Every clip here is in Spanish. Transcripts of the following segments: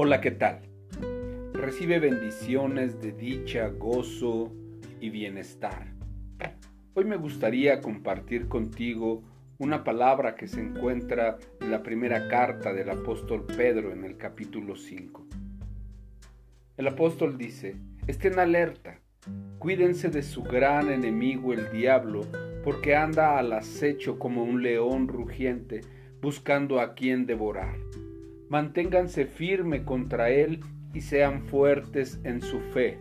Hola, ¿qué tal? Recibe bendiciones de dicha, gozo y bienestar. Hoy me gustaría compartir contigo una palabra que se encuentra en la primera carta del apóstol Pedro en el capítulo 5. El apóstol dice, estén alerta, cuídense de su gran enemigo el diablo, porque anda al acecho como un león rugiente, buscando a quien devorar Manténganse firme contra Él y sean fuertes en su fe.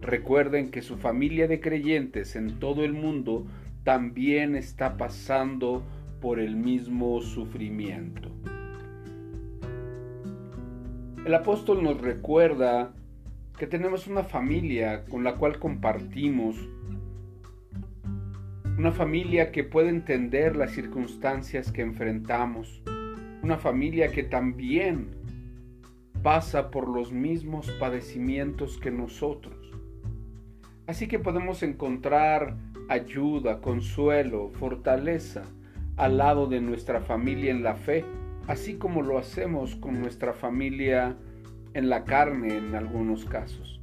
Recuerden que su familia de creyentes en todo el mundo también está pasando por el mismo sufrimiento. El apóstol nos recuerda que tenemos una familia con la cual compartimos, una familia que puede entender las circunstancias que enfrentamos, una familia que también pasa por los mismos padecimientos que nosotros. Así que podemos encontrar ayuda, consuelo, fortaleza al lado de nuestra familia en la fe, así como lo hacemos con nuestra familia en la carne en algunos casos.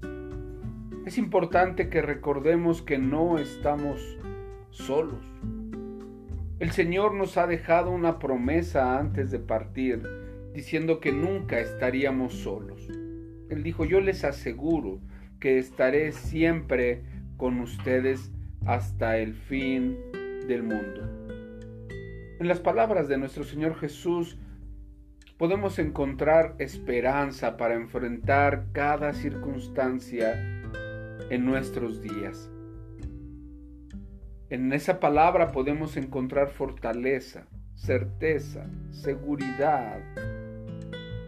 Es importante que recordemos que no estamos solos. El Señor nos ha dejado una promesa antes de partir, diciendo que nunca estaríamos solos. Él dijo, yo les aseguro que estaré siempre con ustedes hasta el fin del mundo. En las palabras de nuestro Señor Jesús podemos encontrar esperanza para enfrentar cada circunstancia en nuestros días. En esa palabra podemos encontrar fortaleza, certeza, seguridad,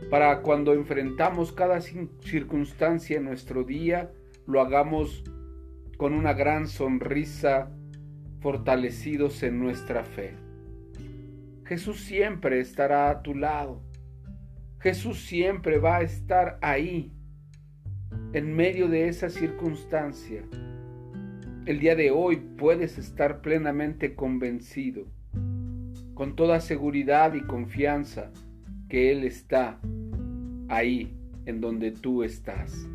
para cuando enfrentamos cada circunstancia en nuestro día, lo hagamos con una gran sonrisa, fortalecidos en nuestra fe. Jesús siempre estará a tu lado. Jesús siempre va a estar ahí, en medio de esa circunstancia el día de hoy puedes estar plenamente convencido, con toda seguridad y confianza, que Él está ahí en donde tú estás.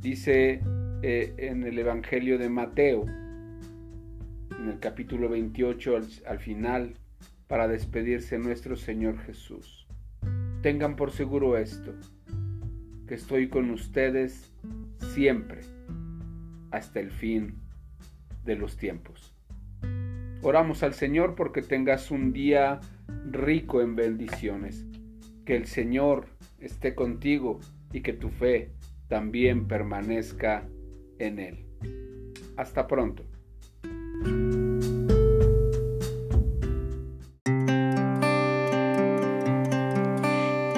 Dice eh, en el Evangelio de Mateo, en el capítulo 28 al final, para despedirse nuestro Señor Jesús. Tengan por seguro esto, que estoy con ustedes siempre hasta el fin de los tiempos. Oramos al Señor porque tengas un día rico en bendiciones. Que el Señor esté contigo y que tu fe también permanezca en Él. Hasta pronto.